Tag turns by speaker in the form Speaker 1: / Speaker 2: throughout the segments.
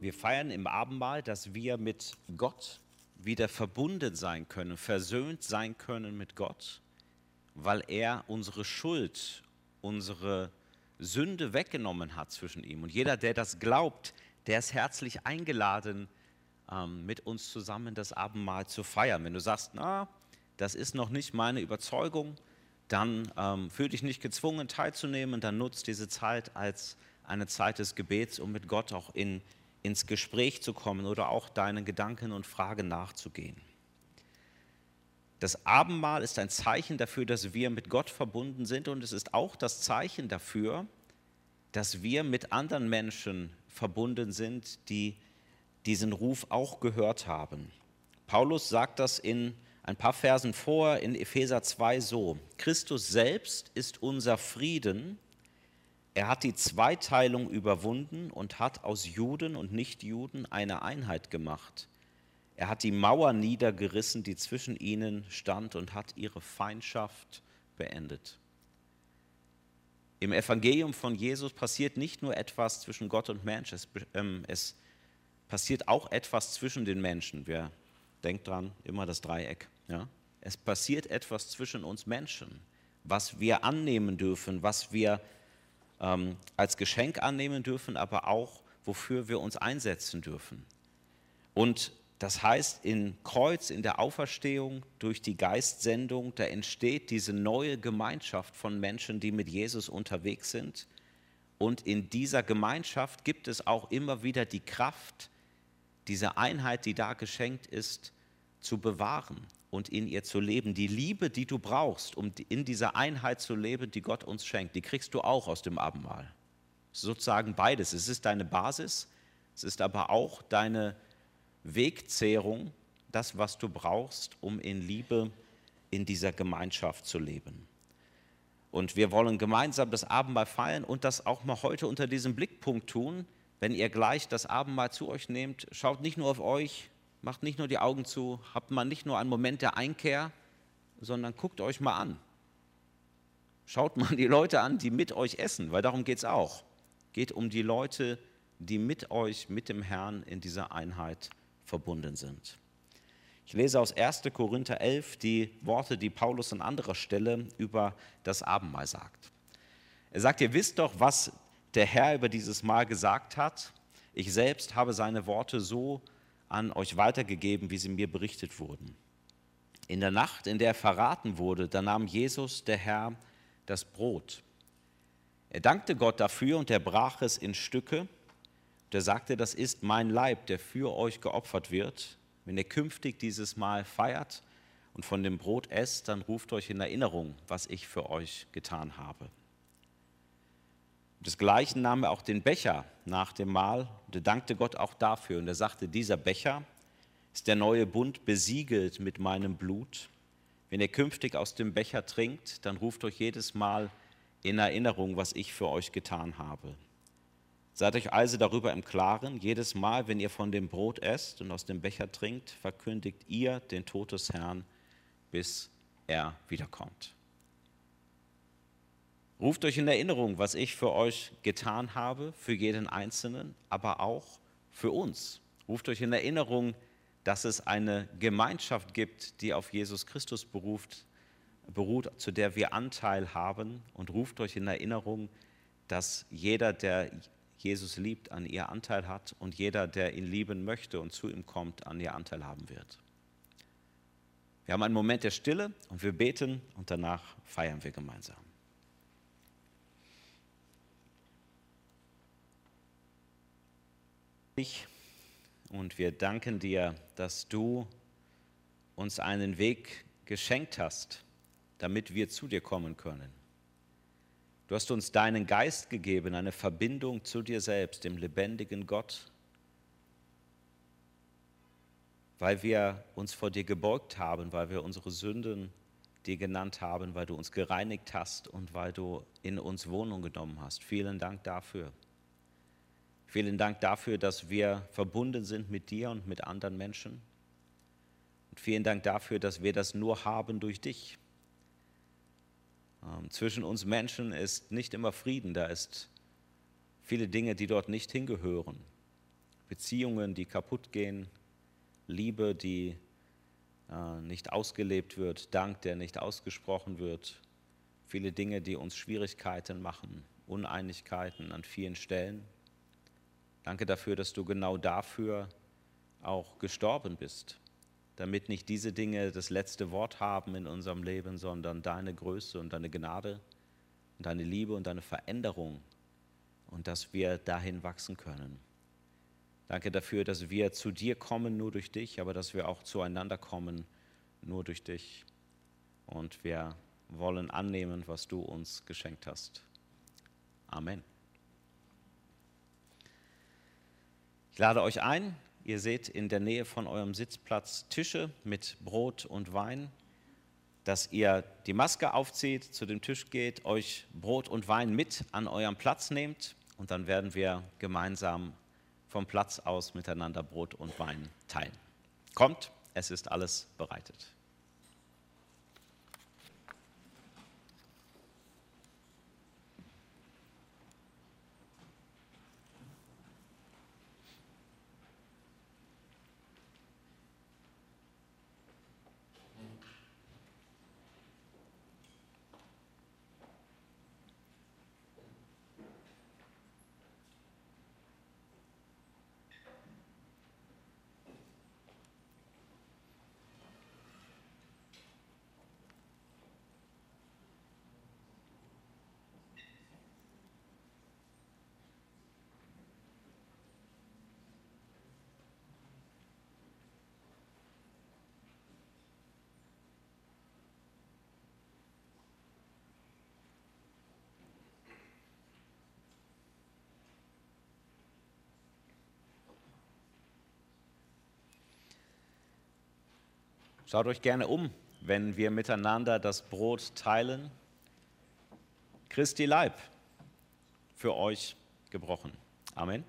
Speaker 1: Wir feiern im Abendmahl, dass wir mit Gott wieder verbunden sein können, versöhnt sein können mit Gott, weil er unsere Schuld, unsere Sünde weggenommen hat zwischen ihm. Und jeder, der das glaubt, der ist herzlich eingeladen, ähm, mit uns zusammen das Abendmahl zu feiern. Wenn du sagst, na, das ist noch nicht meine Überzeugung, dann ähm, fühl dich nicht gezwungen teilzunehmen, dann nutzt diese Zeit als eine Zeit des Gebets, um mit Gott auch in, ins Gespräch zu kommen oder auch deinen Gedanken und Fragen nachzugehen. Das Abendmahl ist ein Zeichen dafür, dass wir mit Gott verbunden sind und es ist auch das Zeichen dafür, dass wir mit anderen Menschen verbunden sind, die diesen Ruf auch gehört haben. Paulus sagt das in ein paar Versen vor in Epheser 2 so. Christus selbst ist unser Frieden. Er hat die Zweiteilung überwunden und hat aus Juden und Nichtjuden eine Einheit gemacht. Er hat die Mauer niedergerissen, die zwischen ihnen stand und hat ihre Feindschaft beendet. Im Evangelium von Jesus passiert nicht nur etwas zwischen Gott und Mensch, es, ähm, es passiert auch etwas zwischen den Menschen. Wir denkt dran, immer das Dreieck. Ja? Es passiert etwas zwischen uns Menschen, was wir annehmen dürfen, was wir ähm, als Geschenk annehmen dürfen, aber auch wofür wir uns einsetzen dürfen. Und das heißt, in Kreuz, in der Auferstehung, durch die Geistsendung, da entsteht diese neue Gemeinschaft von Menschen, die mit Jesus unterwegs sind. Und in dieser Gemeinschaft gibt es auch immer wieder die Kraft, diese Einheit, die da geschenkt ist, zu bewahren und in ihr zu leben. Die Liebe, die du brauchst, um in dieser Einheit zu leben, die Gott uns schenkt, die kriegst du auch aus dem Abendmahl. Sozusagen beides. Es ist deine Basis, es ist aber auch deine Wegzehrung, das, was du brauchst, um in Liebe in dieser Gemeinschaft zu leben. Und wir wollen gemeinsam das Abendmahl feiern und das auch mal heute unter diesem Blickpunkt tun. Wenn ihr gleich das Abendmahl zu euch nehmt, schaut nicht nur auf euch, macht nicht nur die Augen zu, habt mal nicht nur einen Moment der Einkehr, sondern guckt euch mal an. Schaut mal die Leute an, die mit euch essen, weil darum geht es auch. Geht um die Leute, die mit euch, mit dem Herrn in dieser Einheit verbunden sind. Ich lese aus 1. Korinther 11 die Worte, die Paulus an anderer Stelle über das Abendmahl sagt. Er sagt, ihr wisst doch, was der Herr über dieses Mahl gesagt hat. Ich selbst habe seine Worte so an euch weitergegeben, wie sie mir berichtet wurden. In der Nacht, in der er verraten wurde, da nahm Jesus, der Herr, das Brot. Er dankte Gott dafür und er brach es in Stücke der sagte, das ist mein Leib, der für euch geopfert wird. Wenn ihr künftig dieses Mal feiert und von dem Brot esst, dann ruft euch in Erinnerung, was ich für euch getan habe. Desgleichen nahm er auch den Becher nach dem Mahl und er dankte Gott auch dafür. Und er sagte, dieser Becher ist der neue Bund besiegelt mit meinem Blut. Wenn ihr künftig aus dem Becher trinkt, dann ruft euch jedes Mal in Erinnerung, was ich für euch getan habe. Seid euch also darüber im Klaren, jedes Mal, wenn ihr von dem Brot esst und aus dem Becher trinkt, verkündigt ihr den Tod des Herrn, bis er wiederkommt. Ruft euch in Erinnerung, was ich für euch getan habe, für jeden Einzelnen, aber auch für uns. Ruft euch in Erinnerung, dass es eine Gemeinschaft gibt, die auf Jesus Christus beruft, beruht, zu der wir Anteil haben. Und ruft euch in Erinnerung, dass jeder, der Jesus liebt, an ihr Anteil hat und jeder, der ihn lieben möchte und zu ihm kommt, an ihr Anteil haben wird. Wir haben einen Moment der Stille und wir beten und danach feiern wir gemeinsam. Und wir danken dir, dass du uns einen Weg geschenkt hast, damit wir zu dir kommen können. Du hast uns deinen Geist gegeben, eine Verbindung zu dir selbst, dem lebendigen Gott, weil wir uns vor dir gebeugt haben, weil wir unsere Sünden dir genannt haben, weil du uns gereinigt hast und weil du in uns Wohnung genommen hast. Vielen Dank dafür. Vielen Dank dafür, dass wir verbunden sind mit dir und mit anderen Menschen. Und vielen Dank dafür, dass wir das nur haben durch dich. Ähm, zwischen uns Menschen ist nicht immer Frieden, da ist viele Dinge, die dort nicht hingehören. Beziehungen, die kaputt gehen, Liebe, die äh, nicht ausgelebt wird, Dank, der nicht ausgesprochen wird, viele Dinge, die uns Schwierigkeiten machen, Uneinigkeiten an vielen Stellen. Danke dafür, dass du genau dafür auch gestorben bist, damit nicht diese Dinge das letzte Wort haben in unserem Leben, sondern deine Größe und deine Gnade und deine Liebe und deine Veränderung und dass wir dahin wachsen können. Danke dafür, dass wir zu dir kommen nur durch dich, aber dass wir auch zueinander kommen nur durch dich. Und wir wollen annehmen, was du uns geschenkt hast. Amen. Ich lade euch ein, ihr seht in der Nähe von eurem Sitzplatz Tische mit Brot und Wein, dass ihr die Maske aufzieht, zu dem Tisch geht, euch Brot und Wein mit an eurem Platz nehmt und dann werden wir gemeinsam vom Platz aus miteinander Brot und Wein teilen. Kommt, es ist alles bereitet. Schaut euch gerne um, wenn wir miteinander das Brot teilen. Christi Leib für euch gebrochen. Amen.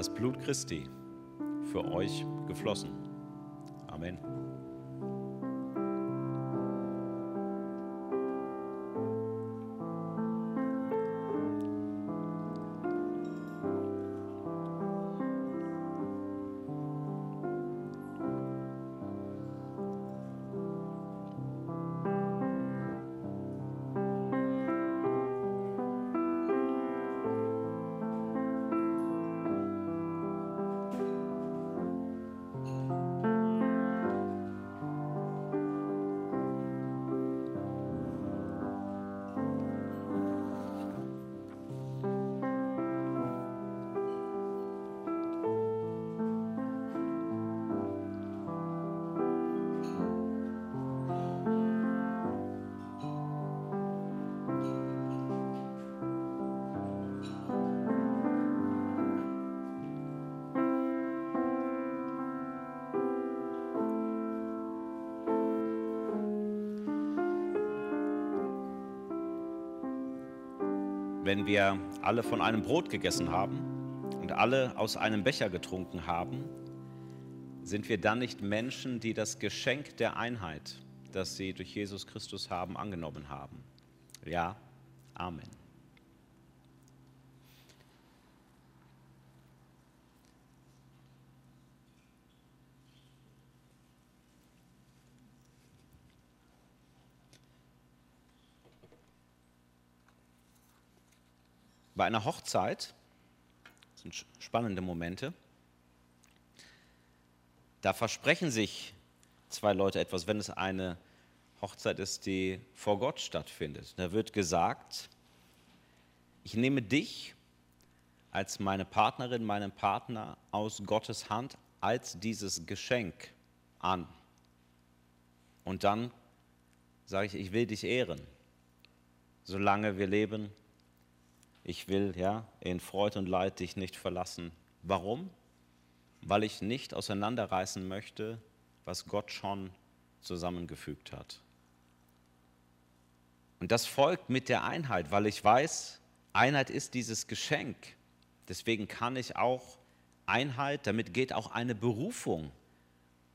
Speaker 1: Das Blut Christi für euch geflossen. Wenn wir alle von einem Brot gegessen haben und alle aus einem Becher getrunken haben, sind wir dann nicht Menschen, die das Geschenk der Einheit, das sie durch Jesus Christus haben, angenommen haben? Ja, Amen. Bei einer Hochzeit, das sind spannende Momente, da versprechen sich zwei Leute etwas, wenn es eine Hochzeit ist, die vor Gott stattfindet. Da wird gesagt, ich nehme dich als meine Partnerin, meinen Partner aus Gottes Hand als dieses Geschenk an. Und dann sage ich, ich will dich ehren, solange wir leben. Ich will ja in Freud und Leid dich nicht verlassen. Warum? Weil ich nicht auseinanderreißen möchte, was Gott schon zusammengefügt hat. Und das folgt mit der Einheit, weil ich weiß, Einheit ist dieses Geschenk. Deswegen kann ich auch Einheit, damit geht auch eine Berufung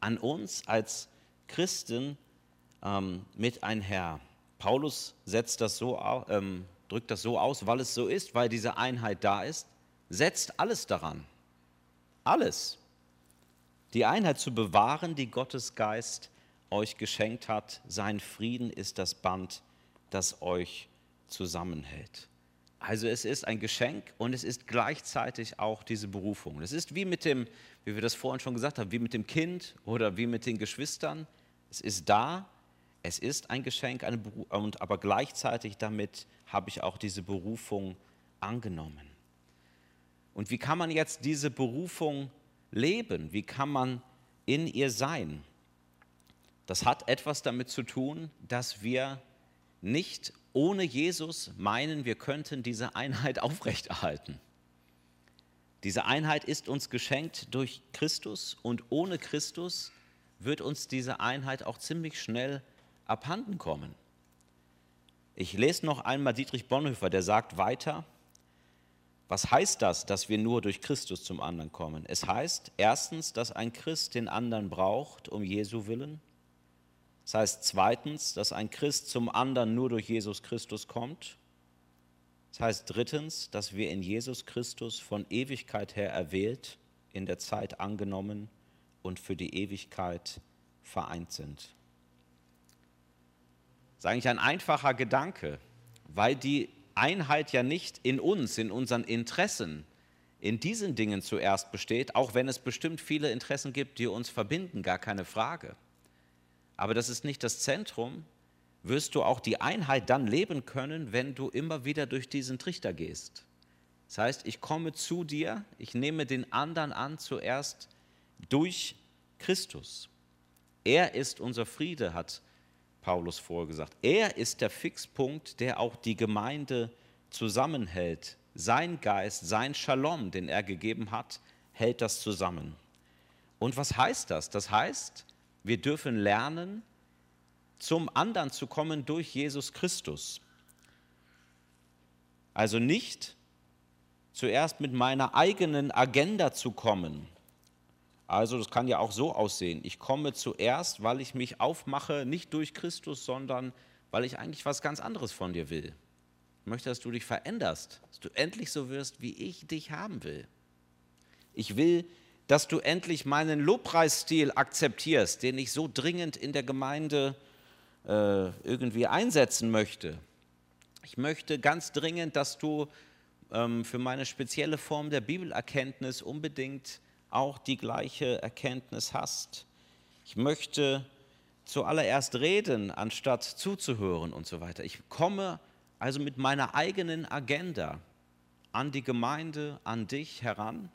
Speaker 1: an uns als Christen ähm, mit einher. Paulus setzt das so, ähm, drückt das so aus, weil es so ist, weil diese Einheit da ist, setzt alles daran. Alles. Die Einheit zu bewahren, die Gottes Geist euch geschenkt hat. Sein Frieden ist das Band, das euch zusammenhält. Also es ist ein Geschenk und es ist gleichzeitig auch diese Berufung. Es ist wie mit dem, wie wir das vorhin schon gesagt haben, wie mit dem Kind oder wie mit den Geschwistern. Es ist da, es ist ein Geschenk, und aber gleichzeitig damit habe ich auch diese Berufung angenommen. Und wie kann man jetzt diese Berufung leben? Wie kann man in ihr sein? Das hat etwas damit zu tun, dass wir nicht ohne Jesus meinen, wir könnten diese Einheit aufrechterhalten. Diese Einheit ist uns geschenkt durch Christus und ohne Christus wird uns diese Einheit auch ziemlich schnell abhanden kommen. Ich lese noch einmal Dietrich Bonhoeffer, der sagt weiter, was heißt das, dass wir nur durch Christus zum anderen kommen? Es heißt erstens, dass ein Christ den anderen braucht um Jesu willen. Das heißt zweitens, dass ein Christ zum anderen nur durch Jesus Christus kommt. Das heißt drittens, dass wir in Jesus Christus von Ewigkeit her erwählt, in der Zeit angenommen und für die Ewigkeit vereint sind. Ist eigentlich ein einfacher Gedanke, weil die Einheit ja nicht in uns, in unseren Interessen, in diesen Dingen zuerst besteht, auch wenn es bestimmt viele Interessen gibt, die uns verbinden, gar keine Frage aber das ist nicht das Zentrum, wirst du auch die Einheit dann leben können, wenn du immer wieder durch diesen Trichter gehst. Das heißt, ich komme zu dir, ich nehme den anderen an zuerst durch Christus. Er ist unser Friede, hat Paulus vorgesagt. Er ist der Fixpunkt, der auch die Gemeinde zusammenhält. Sein Geist, sein Shalom, den er gegeben hat, hält das zusammen. Und was heißt das? Das heißt, wir dürfen lernen, zum anderen zu kommen durch Jesus Christus. Also nicht zuerst mit meiner eigenen Agenda zu kommen. Also das kann ja auch so aussehen. Ich komme zuerst, weil ich mich aufmache, nicht durch Christus, sondern weil ich eigentlich was ganz anderes von dir will. Ich möchte, dass du dich veränderst, dass du endlich so wirst, wie ich dich haben will. Ich will dass du endlich meinen Lobpreisstil akzeptierst, den ich so dringend in der Gemeinde äh, irgendwie einsetzen möchte. Ich möchte ganz dringend, dass du ähm, für meine spezielle Form der Bibelerkenntnis unbedingt auch die gleiche Erkenntnis hast. Ich möchte zuallererst reden, anstatt zuzuhören und so weiter. Ich komme also mit meiner eigenen Agenda an die Gemeinde, an dich heran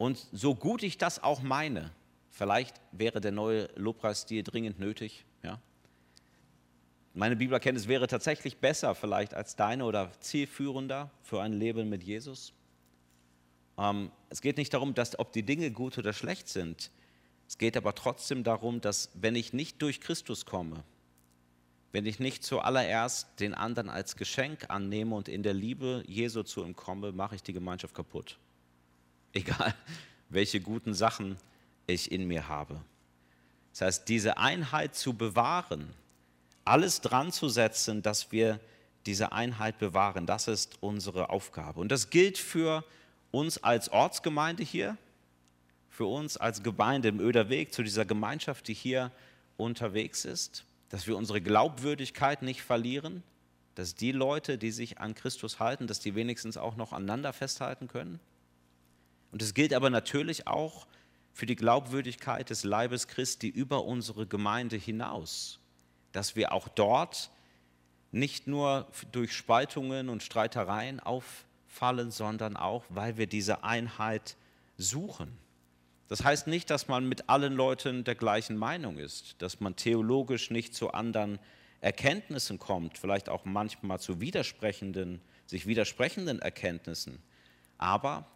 Speaker 1: und so gut ich das auch meine, vielleicht wäre der neue Lobpreisstil dringend nötig. Ja? Meine Bibelerkenntnis wäre tatsächlich besser vielleicht als deine oder zielführender für ein Leben mit Jesus. Ähm, es geht nicht darum, dass, ob die Dinge gut oder schlecht sind. Es geht aber trotzdem darum, dass wenn ich nicht durch Christus komme, wenn ich nicht zuallererst den anderen als Geschenk annehme und in der Liebe Jesu zu ihm komme, mache ich die Gemeinschaft kaputt egal welche guten Sachen ich in mir habe. Das heißt, diese Einheit zu bewahren, alles dran zu setzen, dass wir diese Einheit bewahren, das ist unsere Aufgabe. Und das gilt für uns als Ortsgemeinde hier, für uns als Gemeinde im Öderweg, zu dieser Gemeinschaft, die hier unterwegs ist, dass wir unsere Glaubwürdigkeit nicht verlieren, dass die Leute, die sich an Christus halten, dass die wenigstens auch noch aneinander festhalten können. Und es gilt aber natürlich auch für die Glaubwürdigkeit des Leibes Christi über unsere Gemeinde hinaus, dass wir auch dort nicht nur durch Spaltungen und Streitereien auf fallen, sondern auch, weil wir diese Einheit suchen. Das heißt nicht, dass man mit allen Leuten der gleichen Meinung ist, dass man theologisch nicht zu anderen Erkenntnissen kommt, vielleicht auch manchmal zu widersprechenden, sich widersprechenden Erkenntnissen. Aber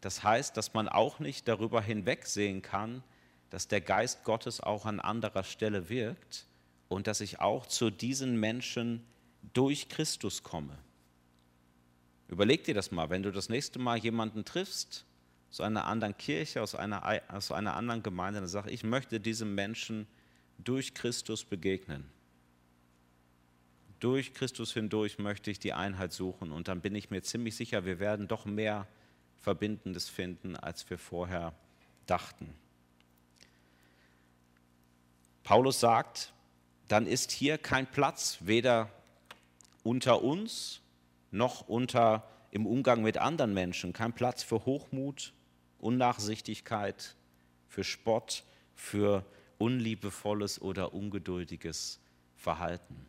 Speaker 1: das heißt, dass man auch nicht darüber hinwegsehen kann, dass der Geist Gottes auch an anderer Stelle wirkt und dass ich auch zu diesen Menschen durch Christus komme. Überleg dir das mal, wenn du das nächste Mal jemanden triffst, aus einer anderen Kirche, aus einer, aus einer anderen Gemeinde, dann sage ich, möchte diesem Menschen durch Christus begegnen. Durch Christus hindurch möchte ich die Einheit suchen und dann bin ich mir ziemlich sicher, wir werden doch mehr Verbindendes finden, als wir vorher dachten. Paulus sagt, dann ist hier kein Platz, weder unter uns noch unter im Umgang mit anderen Menschen, kein Platz für Hochmut, Unnachsichtigkeit, für Spott, für unliebevolles oder ungeduldiges Verhalten,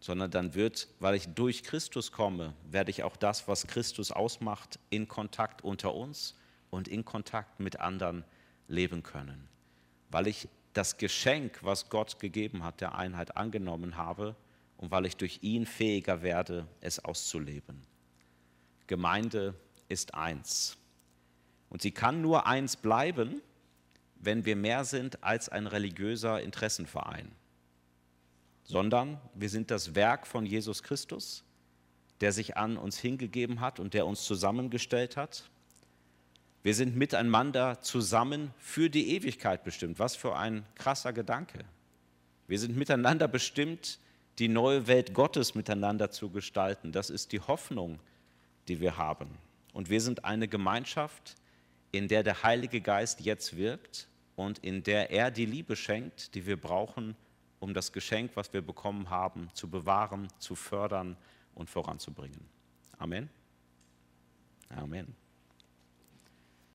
Speaker 1: sondern dann wird, weil ich durch Christus komme, werde ich auch das, was Christus ausmacht, in Kontakt unter uns und in Kontakt mit anderen leben können. Weil ich das Geschenk, was Gott gegeben hat, der Einheit angenommen habe und weil ich durch ihn fähiger werde, es auszuleben. Gemeinde ist eins. Und sie kann nur eins bleiben, wenn wir mehr sind als ein religiöser Interessenverein, sondern wir sind das Werk von Jesus Christus, der sich an uns hingegeben hat und der uns zusammengestellt hat. Wir sind miteinander zusammen für die Ewigkeit bestimmt. Was für ein krasser Gedanke. Wir sind miteinander bestimmt, die neue Welt Gottes miteinander zu gestalten. Das ist die Hoffnung, die wir haben. Und wir sind eine Gemeinschaft, in der der Heilige Geist jetzt wirkt und in der er die Liebe schenkt, die wir brauchen, um das Geschenk, was wir bekommen haben, zu bewahren, zu fördern und voranzubringen. Amen. Amen.